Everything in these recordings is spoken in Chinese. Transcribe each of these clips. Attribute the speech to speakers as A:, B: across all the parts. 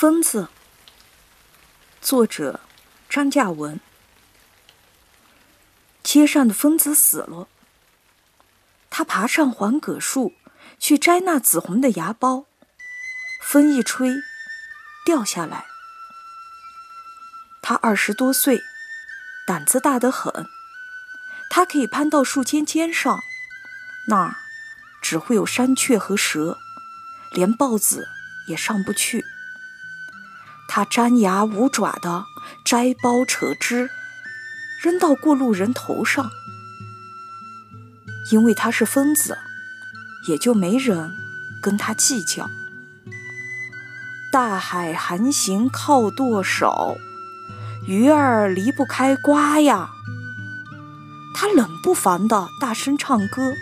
A: 疯子，作者张嘉文。街上的疯子死了，他爬上黄葛树去摘那紫红的芽苞，风一吹，掉下来。他二十多岁，胆子大得很，他可以攀到树尖尖上，那儿只会有山雀和蛇，连豹子也上不去。他张牙舞爪的摘苞扯枝，扔到过路人头上。因为他是疯子，也就没人跟他计较。大海航行靠舵手，鱼儿离不开瓜呀。他冷不防的大声唱歌，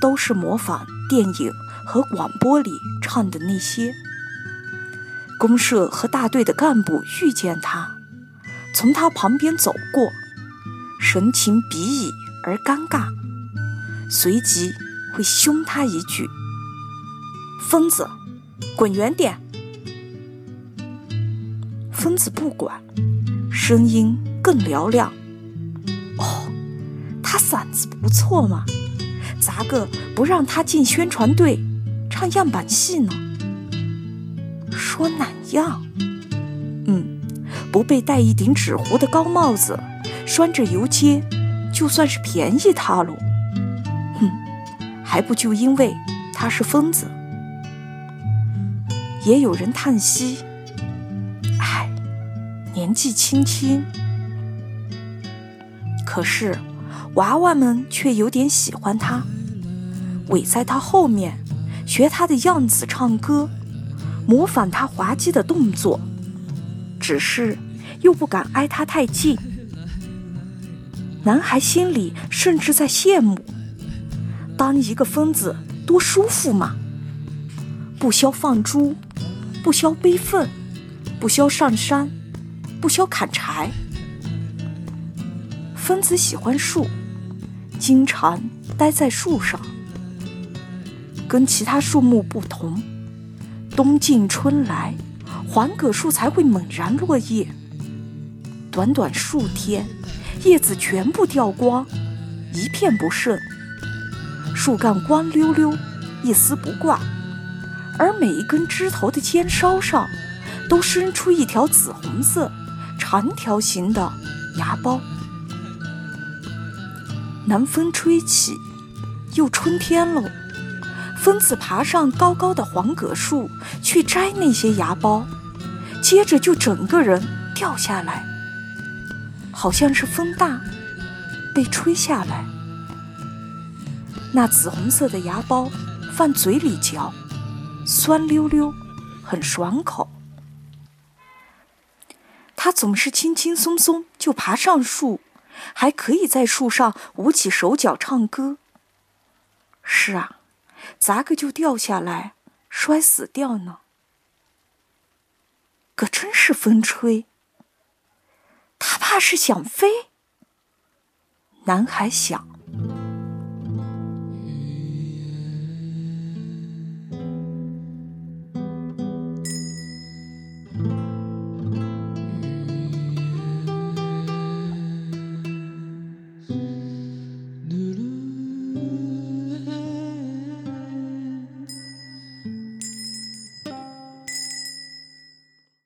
A: 都是模仿电影和广播里唱的那些。公社和大队的干部遇见他，从他旁边走过，神情鄙夷而尴尬，随即会凶他一句：“疯子，滚远点！”疯子不管，声音更嘹亮。哦，他嗓子不错嘛，咋个不让他进宣传队唱样板戏呢？说哪样？嗯，不被戴一顶纸糊的高帽子，拴着游街，就算是便宜他喽。哼，还不就因为他是疯子？也有人叹息：唉，年纪轻轻。可是娃娃们却有点喜欢他，围在他后面，学他的样子唱歌。模仿他滑稽的动作，只是又不敢挨他太近。男孩心里甚至在羡慕：当一个疯子多舒服嘛！不消放猪，不消背粪，不消上山，不消砍柴。疯子喜欢树，经常待在树上，跟其他树木不同。冬尽春来，黄葛树才会猛然落叶。短短数天，叶子全部掉光，一片不剩。树干光溜溜，一丝不挂，而每一根枝头的尖梢上，都伸出一条紫红色、长条形的芽苞。南风吹起，又春天喽。疯子爬上高高的黄葛树去摘那些芽苞，接着就整个人掉下来，好像是风大，被吹下来。那紫红色的芽苞放嘴里嚼，酸溜溜，很爽口。他总是轻轻松松就爬上树，还可以在树上舞起手脚唱歌。是啊。咋个就掉下来，摔死掉呢？可真是风吹，他怕是想飞。男孩想。